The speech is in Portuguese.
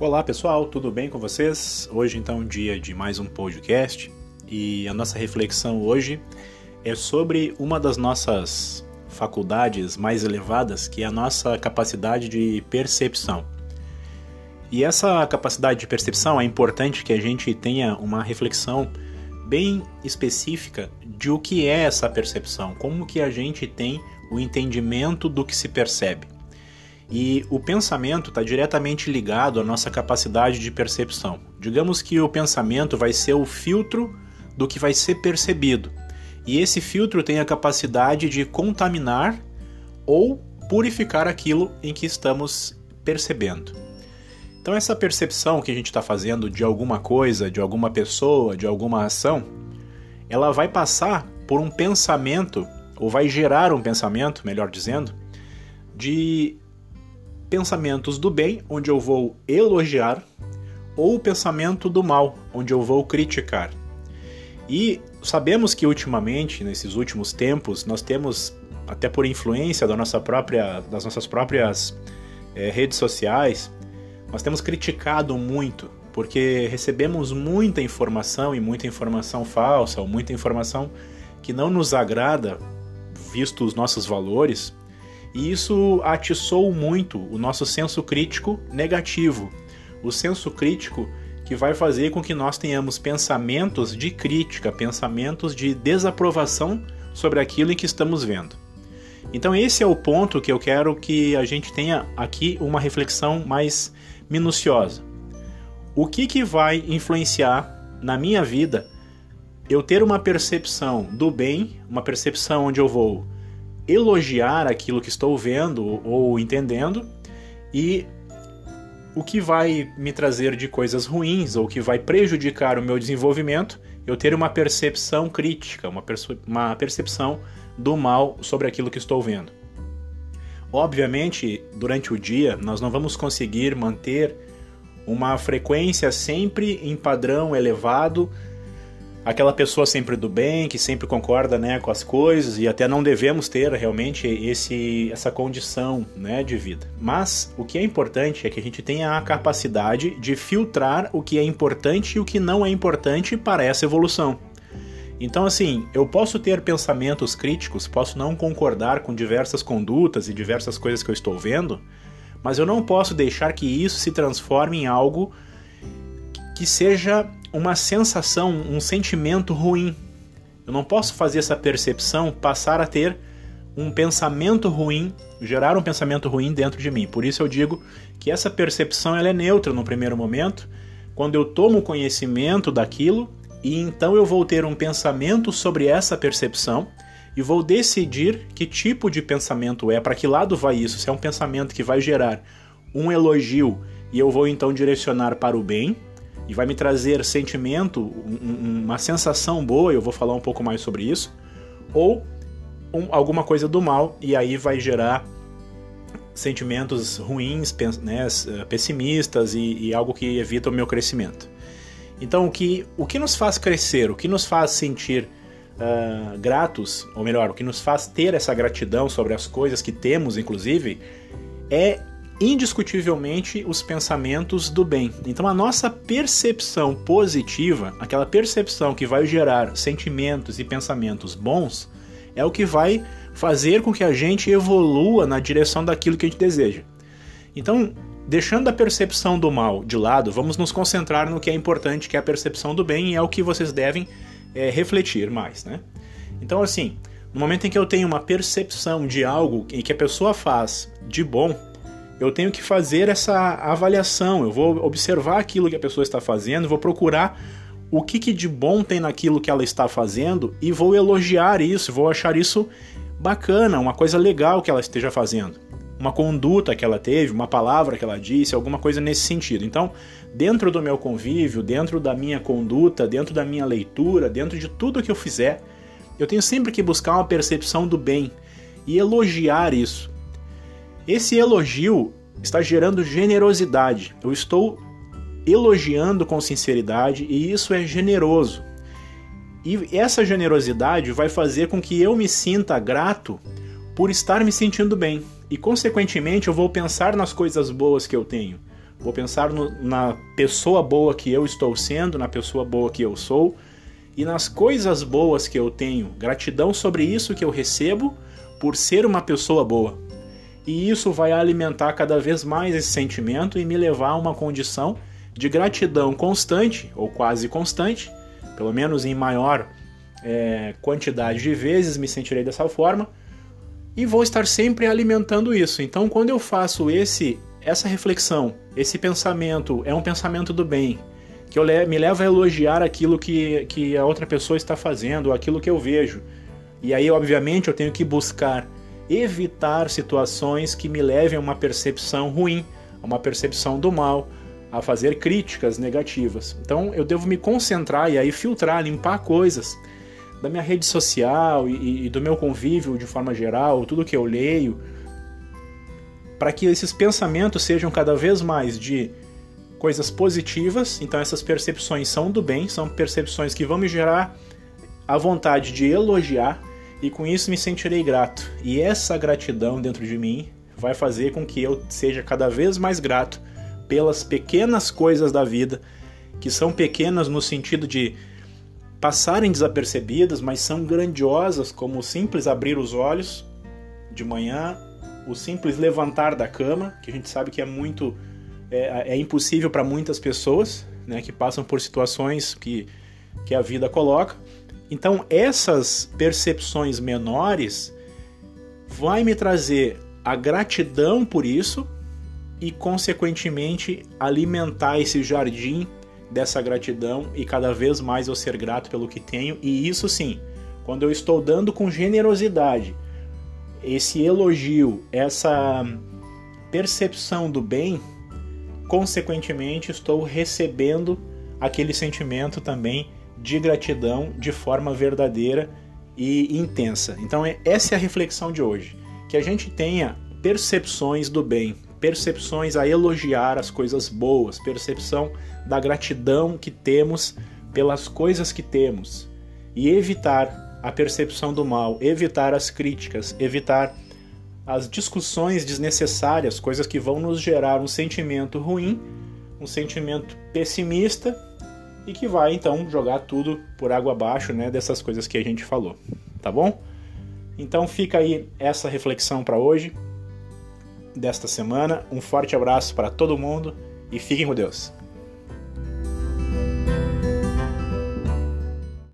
Olá pessoal, tudo bem com vocês? Hoje então dia de mais um podcast e a nossa reflexão hoje é sobre uma das nossas faculdades mais elevadas, que é a nossa capacidade de percepção. E essa capacidade de percepção é importante que a gente tenha uma reflexão bem específica de o que é essa percepção, como que a gente tem o entendimento do que se percebe. E o pensamento está diretamente ligado à nossa capacidade de percepção. Digamos que o pensamento vai ser o filtro do que vai ser percebido. E esse filtro tem a capacidade de contaminar ou purificar aquilo em que estamos percebendo. Então, essa percepção que a gente está fazendo de alguma coisa, de alguma pessoa, de alguma ação, ela vai passar por um pensamento, ou vai gerar um pensamento, melhor dizendo, de pensamentos do bem, onde eu vou elogiar, ou o pensamento do mal, onde eu vou criticar. E sabemos que ultimamente, nesses últimos tempos, nós temos, até por influência da nossa própria, das nossas próprias é, redes sociais, nós temos criticado muito, porque recebemos muita informação e muita informação falsa, ou muita informação que não nos agrada, visto os nossos valores, e isso atiçou muito o nosso senso crítico negativo. O senso crítico que vai fazer com que nós tenhamos pensamentos de crítica, pensamentos de desaprovação sobre aquilo em que estamos vendo. Então, esse é o ponto que eu quero que a gente tenha aqui uma reflexão mais minuciosa. O que, que vai influenciar na minha vida eu ter uma percepção do bem, uma percepção onde eu vou elogiar aquilo que estou vendo ou entendendo e o que vai me trazer de coisas ruins ou que vai prejudicar o meu desenvolvimento, eu ter uma percepção crítica, uma, perce uma percepção do mal sobre aquilo que estou vendo. Obviamente, durante o dia, nós não vamos conseguir manter uma frequência sempre em padrão elevado aquela pessoa sempre do bem, que sempre concorda né, com as coisas e até não devemos ter realmente esse, essa condição né, de vida. Mas o que é importante é que a gente tenha a capacidade de filtrar o que é importante e o que não é importante para essa evolução. Então, assim, eu posso ter pensamentos críticos, posso não concordar com diversas condutas e diversas coisas que eu estou vendo, mas eu não posso deixar que isso se transforme em algo que seja uma sensação, um sentimento ruim. Eu não posso fazer essa percepção passar a ter um pensamento ruim, gerar um pensamento ruim dentro de mim. Por isso eu digo que essa percepção ela é neutra no primeiro momento, quando eu tomo conhecimento daquilo e então eu vou ter um pensamento sobre essa percepção e vou decidir que tipo de pensamento é, para que lado vai isso, se é um pensamento que vai gerar um elogio e eu vou então direcionar para o bem, e vai me trazer sentimento, um, uma sensação boa, eu vou falar um pouco mais sobre isso, ou um, alguma coisa do mal, e aí vai gerar sentimentos ruins, né, pessimistas e, e, algo que evita o meu crescimento. Então, o que, o que nos faz crescer, o que nos faz sentir uh, gratos, ou melhor, o que nos faz ter essa gratidão sobre as coisas que temos, inclusive, é indiscutivelmente os pensamentos do bem. Então a nossa percepção positiva, aquela percepção que vai gerar sentimentos e pensamentos bons, é o que vai fazer com que a gente evolua na direção daquilo que a gente deseja. Então, deixando a percepção do mal de lado, vamos nos concentrar no que é importante, que é a percepção do bem, e é o que vocês devem é, refletir mais, né? Então, assim, no momento em que eu tenho uma percepção de algo em que a pessoa faz de bom, eu tenho que fazer essa avaliação, eu vou observar aquilo que a pessoa está fazendo, vou procurar o que, que de bom tem naquilo que ela está fazendo e vou elogiar isso, vou achar isso bacana, uma coisa legal que ela esteja fazendo. Uma conduta que ela teve, uma palavra que ela disse, alguma coisa nesse sentido. Então, dentro do meu convívio, dentro da minha conduta, dentro da minha leitura, dentro de tudo que eu fizer, eu tenho sempre que buscar uma percepção do bem e elogiar isso. Esse elogio está gerando generosidade. Eu estou elogiando com sinceridade e isso é generoso. E essa generosidade vai fazer com que eu me sinta grato por estar me sentindo bem. E consequentemente eu vou pensar nas coisas boas que eu tenho. vou pensar no, na pessoa boa que eu estou sendo, na pessoa boa que eu sou e nas coisas boas que eu tenho. Gratidão sobre isso que eu recebo por ser uma pessoa boa. E isso vai alimentar cada vez mais esse sentimento e me levar a uma condição de gratidão constante, ou quase constante, pelo menos em maior é, quantidade de vezes me sentirei dessa forma, e vou estar sempre alimentando isso. Então, quando eu faço esse essa reflexão, esse pensamento, é um pensamento do bem, que eu me leva a elogiar aquilo que, que a outra pessoa está fazendo, aquilo que eu vejo. E aí, obviamente, eu tenho que buscar evitar situações que me levem a uma percepção ruim, a uma percepção do mal, a fazer críticas negativas. Então, eu devo me concentrar e aí filtrar, limpar coisas da minha rede social e, e do meu convívio de forma geral, tudo que eu leio, para que esses pensamentos sejam cada vez mais de coisas positivas. Então, essas percepções são do bem, são percepções que vão me gerar a vontade de elogiar e com isso me sentirei grato. E essa gratidão dentro de mim vai fazer com que eu seja cada vez mais grato pelas pequenas coisas da vida, que são pequenas no sentido de passarem desapercebidas, mas são grandiosas, como o simples abrir os olhos de manhã, o simples levantar da cama, que a gente sabe que é muito é, é impossível para muitas pessoas, né, que passam por situações que, que a vida coloca. Então, essas percepções menores vai me trazer a gratidão por isso e, consequentemente, alimentar esse jardim dessa gratidão e cada vez mais eu ser grato pelo que tenho. E isso sim, quando eu estou dando com generosidade esse elogio, essa percepção do bem, consequentemente estou recebendo aquele sentimento também de gratidão de forma verdadeira e intensa. Então, é, essa é a reflexão de hoje. Que a gente tenha percepções do bem, percepções a elogiar as coisas boas, percepção da gratidão que temos pelas coisas que temos e evitar a percepção do mal, evitar as críticas, evitar as discussões desnecessárias, coisas que vão nos gerar um sentimento ruim, um sentimento pessimista e que vai então jogar tudo por água abaixo, né, dessas coisas que a gente falou, tá bom? Então fica aí essa reflexão para hoje desta semana. Um forte abraço para todo mundo e fiquem com Deus.